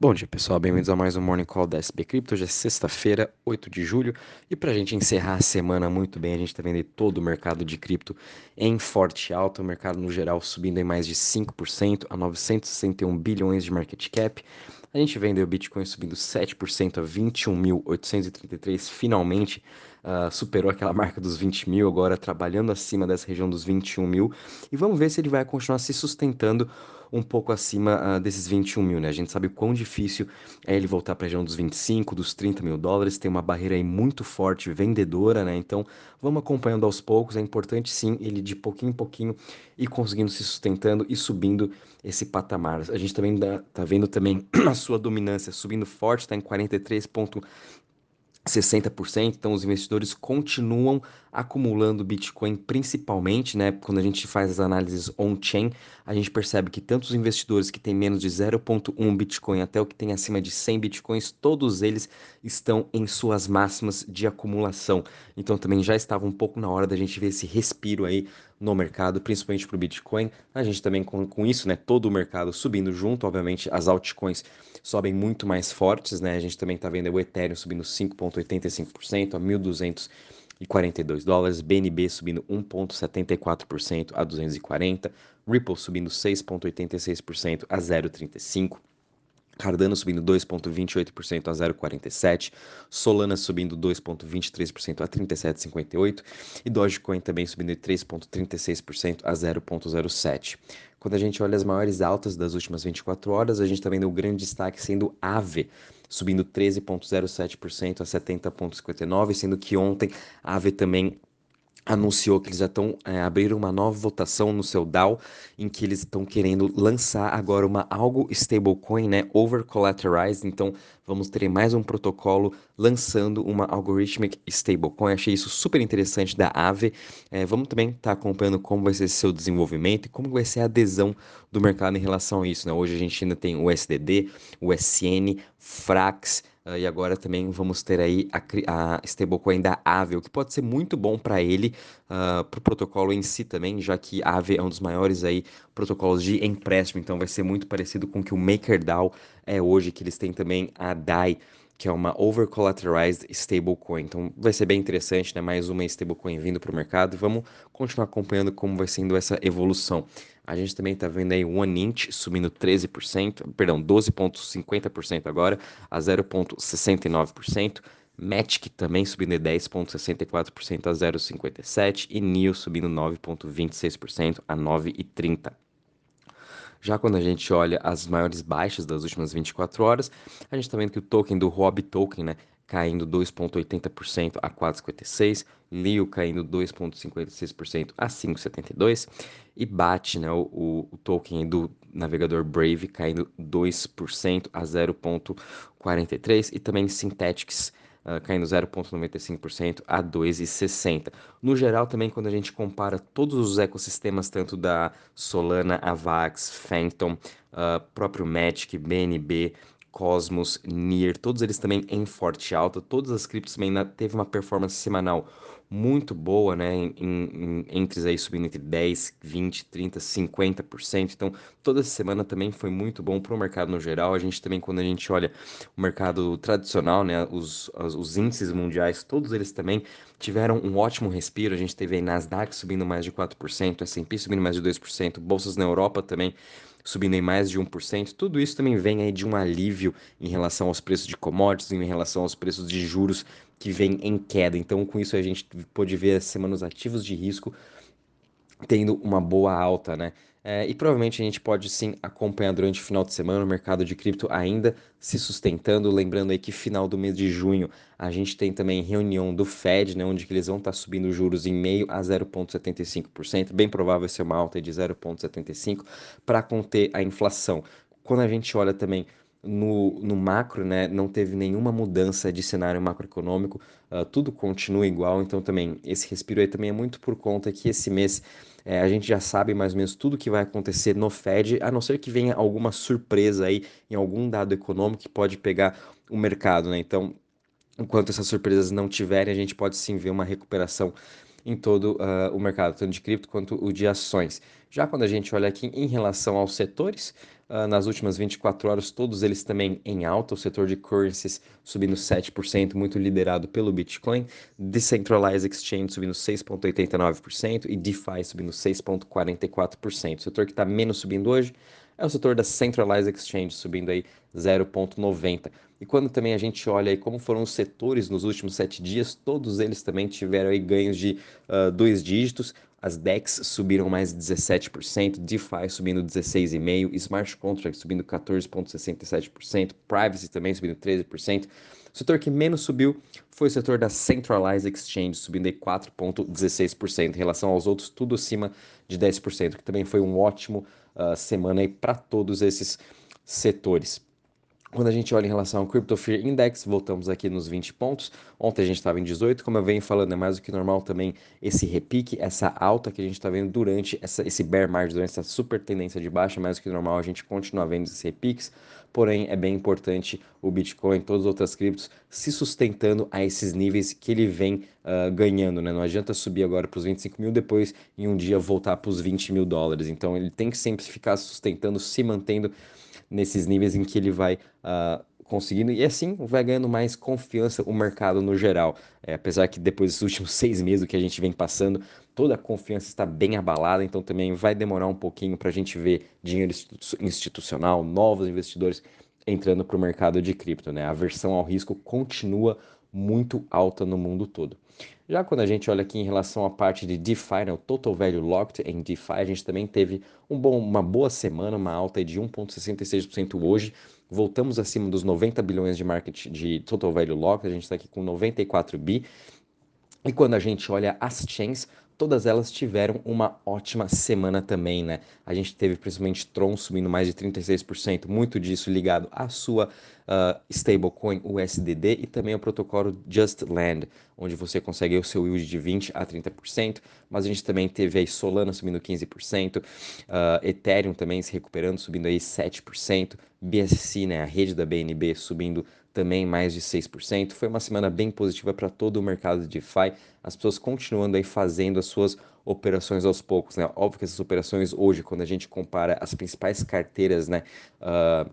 Bom dia pessoal, bem-vindos a mais um Morning Call da SB Crypto. Hoje é sexta-feira, 8 de julho, e para a gente encerrar a semana muito bem, a gente está vendo todo o mercado de cripto em forte alta, o mercado no geral subindo em mais de 5% a 961 bilhões de market cap. A gente vendo o Bitcoin subindo 7% a 21.833, finalmente uh, superou aquela marca dos 20 mil, agora trabalhando acima dessa região dos 21 mil. E vamos ver se ele vai continuar se sustentando um pouco acima uh, desses 21 mil, né? A gente sabe o quão difícil é ele voltar para a região dos 25, dos 30 mil dólares, tem uma barreira aí muito forte, vendedora, né? Então vamos acompanhando aos poucos, é importante sim ele de pouquinho em pouquinho ir conseguindo se sustentando e subindo esse patamar. A gente também dá, tá vendo também a sua dominância subindo forte, está em 43,5%. 60%, então os investidores continuam acumulando Bitcoin principalmente, né? Quando a gente faz as análises on-chain, a gente percebe que tanto os investidores que têm menos de 0.1 Bitcoin até o que tem acima de 100 Bitcoins, todos eles estão em suas máximas de acumulação. Então também já estava um pouco na hora da gente ver esse respiro aí no mercado, principalmente para o Bitcoin. A gente também com, com isso, né, todo o mercado subindo junto, obviamente as altcoins sobem muito mais fortes, né? A gente também está vendo o Ethereum subindo 5,85% a 1.242 dólares, BNB subindo 1,74% a 240, Ripple subindo 6,86% a 0,35%. Cardano subindo 2,28% a 0,47%, Solana subindo 2,23% a 37,58% e Dogecoin também subindo 3,36% a 0,07%. Quando a gente olha as maiores altas das últimas 24 horas, a gente está vendo o grande destaque sendo Aave, subindo 13,07% a 70,59%, sendo que ontem a Aave também anunciou que eles já estão é, abriram uma nova votação no seu DAO em que eles estão querendo lançar agora uma algo stablecoin, né, over collateralized. Então vamos ter mais um protocolo lançando uma algorithmic stablecoin. Achei isso super interessante da Aave. É, vamos também estar tá acompanhando como vai ser seu desenvolvimento e como vai ser a adesão do mercado em relação a isso. Né? Hoje a gente ainda tem o SDD, o SN, Frax e agora também vamos ter aí a, a stablecoin da Aave, o que pode ser muito bom para ele, uh, ah, para o protocolo em si também, já que Aave é um dos maiores aí protocolos de empréstimo, então vai ser muito parecido com o que o MakerDAO é hoje, que eles têm também a DAI, que é uma over-collateralized stablecoin. Então vai ser bem interessante, né? Mais uma stablecoin vindo para o mercado e vamos continuar acompanhando como vai sendo essa evolução. A gente também está vendo aí One Inch subindo 13%, perdão, 12,50% agora, a 0,69%. Matic também subindo de 10,64% a 0,57% e NIO subindo 9,26% a 9,30%. Já quando a gente olha as maiores baixas das últimas 24 horas, a gente está vendo que o token do Rob Token, né, caindo 2,80% a 4,56, Leo caindo 2,56% a 5,72 e BAT, né, o, o, token do navegador Brave, caindo 2% a 0,43 e também Synthetics uh, caindo 0,95% a 2,60. No geral, também quando a gente compara todos os ecossistemas, tanto da Solana, Avax, Phantom, uh, próprio Magic, BNB, Cosmos, NIR, todos eles também em forte alta, todas as criptos também teve uma performance semanal muito boa, né, em, em, entre aí subindo entre 10, 20, 30, 50%. Então, toda essa semana também foi muito bom para o mercado no geral. A gente também, quando a gente olha o mercado tradicional, né, os, os, os índices mundiais, todos eles também tiveram um ótimo respiro. A gente teve aí Nasdaq subindo mais de 4%, S&P subindo mais de 2%, bolsas na Europa também subindo em mais de 1%. Tudo isso também vem aí de um alívio em relação aos preços de commodities, em relação aos preços de juros que vem em queda. Então, com isso a gente pôde ver as semanas ativos de risco tendo uma boa alta, né? É, e provavelmente a gente pode sim acompanhar durante o final de semana o mercado de cripto ainda se sustentando. Lembrando aí que final do mês de junho a gente tem também reunião do Fed, né, onde eles vão estar tá subindo juros em meio a 0,75%. Bem provável ser uma alta de 0,75% para conter a inflação. Quando a gente olha também no, no macro, né, não teve nenhuma mudança de cenário macroeconômico, uh, tudo continua igual, então também esse respiro aí também é muito por conta que esse mês é, a gente já sabe mais ou menos tudo que vai acontecer no Fed, a não ser que venha alguma surpresa aí em algum dado econômico que pode pegar o mercado, né? Então, enquanto essas surpresas não tiverem, a gente pode sim ver uma recuperação em todo uh, o mercado, tanto de cripto quanto o de ações. Já quando a gente olha aqui em relação aos setores, uh, nas últimas 24 horas, todos eles também em alta, o setor de currencies subindo 7%, muito liderado pelo Bitcoin, Decentralized Exchange subindo 6,89% e DeFi subindo 6,44%. O setor que está menos subindo hoje é o setor da Centralized Exchange, subindo aí 0,90%. E quando também a gente olha aí como foram os setores nos últimos sete dias, todos eles também tiveram aí ganhos de uh, dois dígitos. As DEX subiram mais de 17%, DeFi subindo 16,5%, Smart Contracts subindo 14,67%, Privacy também subindo 13%. O setor que menos subiu foi o setor da Centralized Exchange, subindo 4,16%. Em relação aos outros, tudo acima de 10%, que também foi um ótimo uh, semana para todos esses setores. Quando a gente olha em relação ao Crypto Fear Index, voltamos aqui nos 20 pontos. Ontem a gente estava em 18, como eu venho falando, é mais do que normal também esse repique, essa alta que a gente está vendo durante essa, esse bear market, durante essa super tendência de baixa, mais do que normal a gente continua vendo esses repiques. Porém, é bem importante o Bitcoin e todas as outras criptos se sustentando a esses níveis que ele vem uh, ganhando, né? Não adianta subir agora para os 25 mil, depois em um dia voltar para os 20 mil dólares. Então, ele tem que sempre ficar sustentando, se mantendo nesses níveis em que ele vai uh, conseguindo, e assim vai ganhando mais confiança o mercado no geral. É, apesar que depois dos últimos seis meses que a gente vem passando, toda a confiança está bem abalada, então também vai demorar um pouquinho para a gente ver dinheiro institucional, novos investidores entrando para o mercado de cripto. Né? A aversão ao risco continua muito alta no mundo todo. Já quando a gente olha aqui em relação à parte de DeFi, né, o Total Value Locked em DeFi, a gente também teve um bom, uma boa semana, uma alta de 1,66% hoje. Voltamos acima dos 90 bilhões de market de Total Value Locked, a gente está aqui com 94 bi. E quando a gente olha as chains, todas elas tiveram uma ótima semana também, né? A gente teve principalmente Tron subindo mais de 36%, muito disso ligado à sua uh, stablecoin USDD e também ao protocolo Just Land, onde você consegue o seu yield de 20 a 30%, mas a gente também teve aí Solana subindo 15%, uh, ah, Ethereum também se recuperando, subindo aí 7%, BSC, né, a rede da BNB subindo também mais de 6%. Foi uma semana bem positiva para todo o mercado de DeFi, as pessoas continuando aí fazendo as suas operações aos poucos, né? Óbvio que essas operações hoje, quando a gente compara as principais carteiras, né, uh,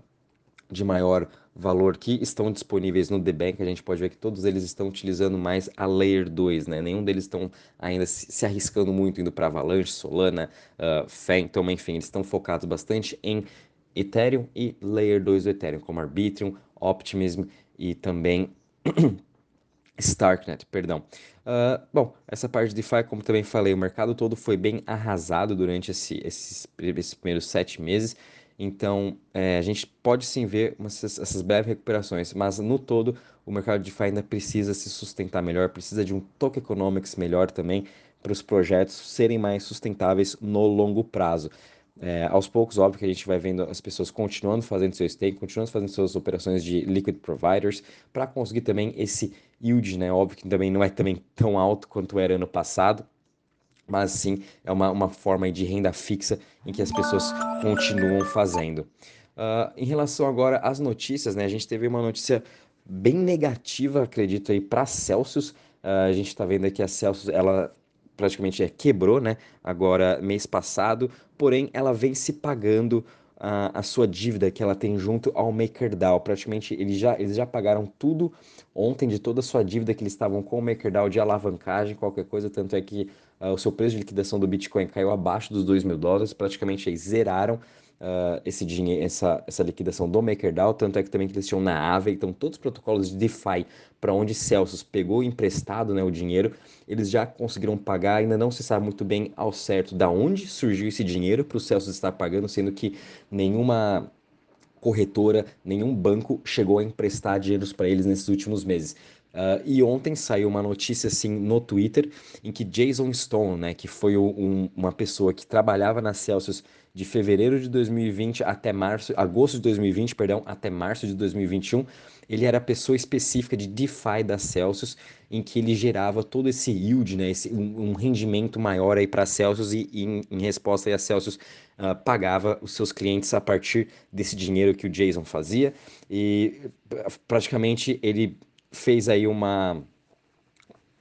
de maior valor que estão disponíveis no The Bank, a gente pode ver que todos eles estão utilizando mais a Layer 2, né? Nenhum deles estão ainda se arriscando muito indo para Avalanche, Solana, uh, Phantom, enfim, eles estão focados bastante em Ethereum e Layer 2 do Ethereum, como Arbitrium, Optimism e também Starknet, perdão. Uh, bom, essa parte de DeFi, como também falei, o mercado todo foi bem arrasado durante esse, esses, esses primeiros sete meses. Então, é, a gente pode sim ver umas, essas breves recuperações, mas no todo, o mercado de DeFi ainda precisa se sustentar melhor, precisa de um token economics melhor também para os projetos serem mais sustentáveis no longo prazo. É, aos poucos, óbvio que a gente vai vendo as pessoas continuando fazendo seu stake, continuando fazendo suas operações de liquid providers, para conseguir também esse yield, né? Óbvio que também não é também tão alto quanto era ano passado, mas sim é uma, uma forma de renda fixa em que as pessoas continuam fazendo. Uh, em relação agora às notícias, né? A gente teve uma notícia bem negativa, acredito aí, para Celsius. Uh, a gente está vendo aqui a Celsius, ela praticamente é, quebrou, né? Agora, mês passado, porém ela vem se pagando a, a sua dívida que ela tem junto ao MakerDAO. Praticamente eles já, eles já pagaram tudo ontem de toda a sua dívida que eles estavam com o MakerDAO de alavancagem, qualquer coisa, tanto é que uh, o seu preço de liquidação do Bitcoin caiu abaixo dos 2 mil dólares, praticamente eles zeraram uh, esse dinheiro, essa, essa liquidação do MakerDAO, tanto é que também que eles tinham na Aave, então todos os protocolos de DeFi para onde Celsius pegou emprestado né, o dinheiro, eles já conseguiram pagar, ainda não se sabe muito bem ao certo da onde surgiu esse dinheiro para o Celsius estar pagando, sendo que nenhuma corretora, nenhum banco chegou a emprestar dinheiros para eles nesses últimos meses. Uh, e ontem saiu uma notícia assim no Twitter em que Jason Stone, né, que foi um, uma pessoa que trabalhava na Celsius de fevereiro de 2020 até março, agosto de 2020, perdão, até março de 2021, ele era a pessoa específica de DeFi da Celsius, em que ele gerava todo esse yield, né, esse, um, um rendimento maior aí para a Celsius e, e em, em, resposta aí a Celsius uh, pagava os seus clientes a partir desse dinheiro que o Jason fazia. E praticamente ele fez aí uma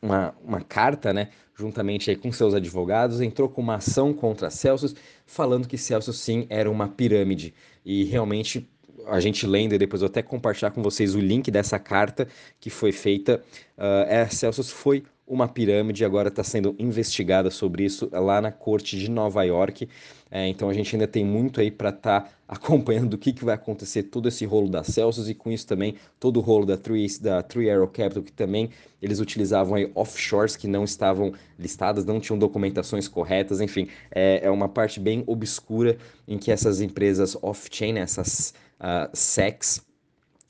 uma, uma carta, né, juntamente aí com seus advogados, entrou com uma ação contra Celsius, falando que Celsius sim era uma pirâmide. E realmente a gente lendo e depois eu até compartilhar com vocês o link dessa carta que foi feita. Uh, a Celsius foi uma pirâmide, agora está sendo investigada sobre isso lá na corte de Nova York. É, então a gente ainda tem muito aí para estar tá acompanhando o que, que vai acontecer, todo esse rolo da Celsius e com isso também todo o rolo da Three, da Three Arrow Capital, que também eles utilizavam aí offshores que não estavam listadas, não tinham documentações corretas, enfim, é, é uma parte bem obscura em que essas empresas off-chain, essas uh, SECs,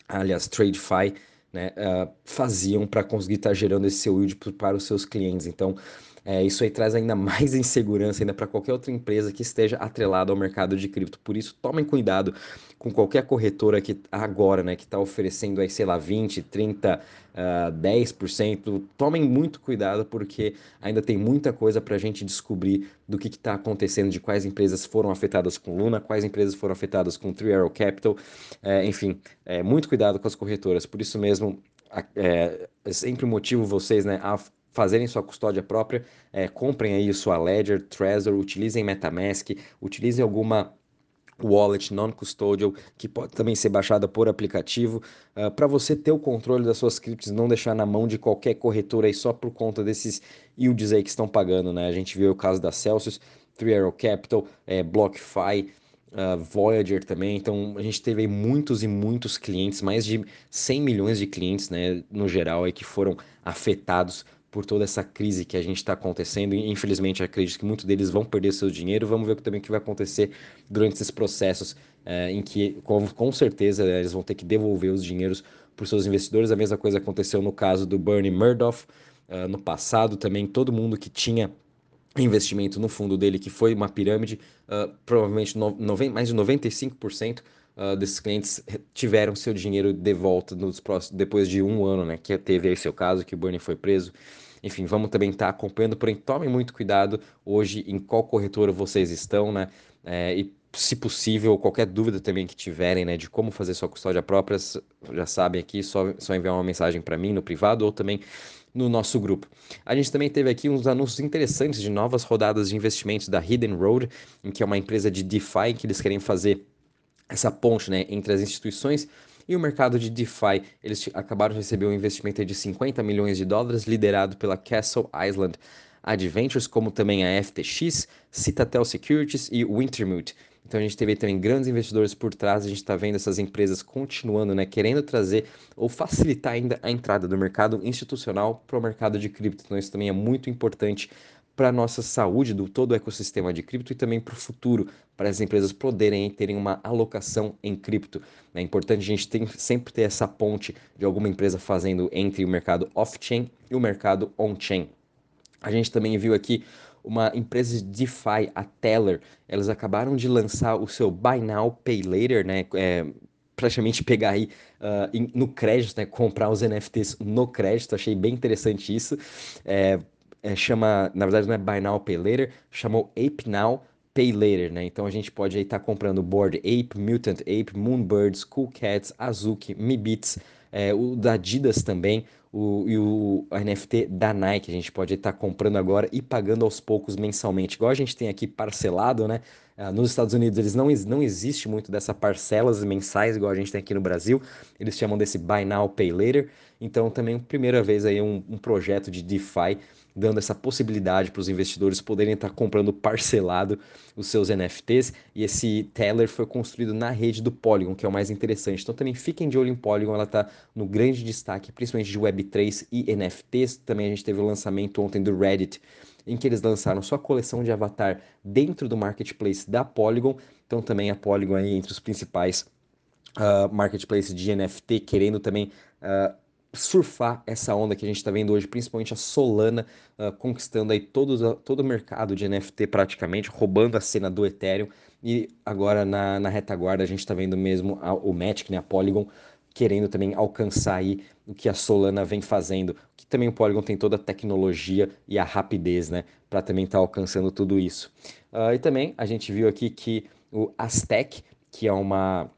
aliás, TradeFi, né, uh, faziam para conseguir estar tá gerando esse seu yield para os seus clientes. Então, é, isso aí traz ainda mais insegurança ainda para qualquer outra empresa que esteja atrelada ao mercado de cripto. Por isso, tomem cuidado com qualquer corretora que agora, né, que está oferecendo aí, sei lá, 20, 30, uh, 10%. Tomem muito cuidado porque ainda tem muita coisa para a gente descobrir do que está acontecendo, de quais empresas foram afetadas com Luna, quais empresas foram afetadas com Three Arrow Capital. É, enfim, é, muito cuidado com as corretoras. Por isso mesmo, é, sempre motivo vocês né, a fazerem sua custódia própria, é, comprem aí sua Ledger, Trezor, utilizem MetaMask, utilizem alguma wallet non-custodial que pode também ser baixada por aplicativo uh, para você ter o controle das suas criptos não deixar na mão de qualquer corretora aí só por conta desses yields aí que estão pagando, né? A gente viu o caso da Celsius, Three Arrow Capital, é, BlockFi, uh, Voyager também. Então a gente teve muitos e muitos clientes, mais de 100 milhões de clientes, né, no geral aí que foram afetados por toda essa crise que a gente está acontecendo. Infelizmente, acredito que muitos deles vão perder seu dinheiro. Vamos ver também o que vai acontecer durante esses processos, é, em que, com, com certeza, eles vão ter que devolver os dinheiros para os seus investidores. A mesma coisa aconteceu no caso do Bernie Madoff uh, no passado. Também todo mundo que tinha investimento no fundo dele, que foi uma pirâmide, uh, provavelmente no, mais de 95% uh, desses clientes tiveram seu dinheiro de volta nos próximos, depois de um ano, né? Que teve aí seu caso, que o Bernie foi preso. Enfim, vamos também estar tá acompanhando, porém tomem muito cuidado hoje em qual corretora vocês estão, né? É, e se possível, qualquer dúvida também que tiverem, né, de como fazer sua custódia própria, já sabem aqui, só, só enviar uma mensagem para mim no privado ou também no nosso grupo. A gente também teve aqui uns anúncios interessantes de novas rodadas de investimentos da Hidden Road, em que é uma empresa de DeFi que eles querem fazer essa ponte né, entre as instituições e o mercado de DeFi. Eles acabaram de receber um investimento de 50 milhões de dólares, liderado pela Castle Island Adventures, como também a FTX, Citadel Securities e Wintermute. Então a gente teve também grandes investidores por trás, a gente está vendo essas empresas continuando, né, querendo trazer ou facilitar ainda a entrada do mercado institucional para o mercado de cripto. Então isso também é muito importante para a nossa saúde do todo o ecossistema de cripto e também para o futuro, para as empresas poderem terem uma alocação em cripto. É importante a gente tem, sempre ter essa ponte de alguma empresa fazendo entre o mercado off-chain e o mercado on-chain. A gente também viu aqui uma empresa de DeFi, a Teller, elas acabaram de lançar o seu Buy Now, Pay Later, né? É, praticamente pegar aí uh, no crédito, né? Comprar os NFTs no crédito, achei bem interessante isso. É, é, chama, na verdade não é Buy Now Pay Later, chamou Ape Now Pay Later, né? Então a gente pode aí estar tá comprando Board Ape, Mutant Ape, Moonbirds, Cool Cats, Azuki, Mi Beats, é, o da Adidas também, o, e o NFT da Nike, a gente pode estar tá comprando agora e pagando aos poucos mensalmente, igual a gente tem aqui parcelado, né? Uh, nos Estados Unidos eles não, não existe muito dessa parcelas mensais, igual a gente tem aqui no Brasil, eles chamam desse Buy Now Pay Later, então também primeira vez aí um, um projeto de DeFi dando essa possibilidade para os investidores poderem estar comprando parcelado os seus NFTs. E esse Teller foi construído na rede do Polygon, que é o mais interessante. Então também fiquem de olho em Polygon, ela está no grande destaque, principalmente de Web3 e NFTs. Também a gente teve o lançamento ontem do Reddit, em que eles lançaram sua coleção de avatar dentro do marketplace da Polygon. Então também a Polygon aí entre os principais uh, marketplaces de NFT, querendo também uh, surfar essa onda que a gente está vendo hoje, principalmente a Solana uh, conquistando aí todo, todo o mercado de NFT praticamente, roubando a cena do Ethereum e agora na, na retaguarda a gente está vendo mesmo a, o Matic, né, a Polygon, querendo também alcançar aí o que a Solana vem fazendo, que também o Polygon tem toda a tecnologia e a rapidez, né, para também estar tá alcançando tudo isso. Uh, e também a gente viu aqui que o Aztec, que é uma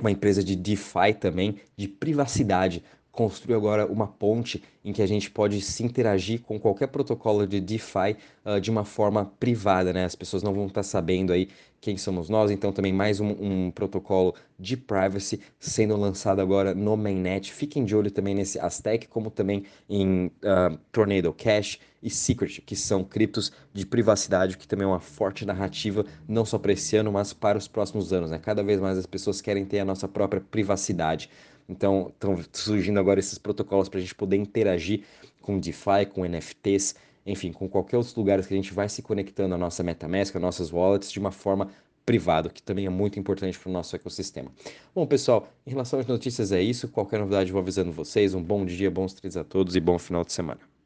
uma empresa de DeFi também, de privacidade, construir agora uma ponte em que a gente pode se interagir com qualquer protocolo de DeFi uh, de uma forma privada, né? As pessoas não vão estar sabendo aí quem somos nós, então também mais um, um protocolo de privacy sendo lançado agora no mainnet. Fiquem de olho também nesse Aztec, como também em uh, Tornado Cash e Secret, que são criptos de privacidade, que também é uma forte narrativa, não só para esse ano, mas para os próximos anos. Né? Cada vez mais as pessoas querem ter a nossa própria privacidade. Então, estão surgindo agora esses protocolos para a gente poder interagir com DeFi, com NFTs, enfim, com qualquer outros lugares que a gente vai se conectando à nossa MetaMask, às nossas wallets, de uma forma privada, que também é muito importante para o nosso ecossistema. Bom, pessoal, em relação às notícias é isso. Qualquer novidade vou avisando vocês. Um bom dia, bons trades a todos e bom final de semana.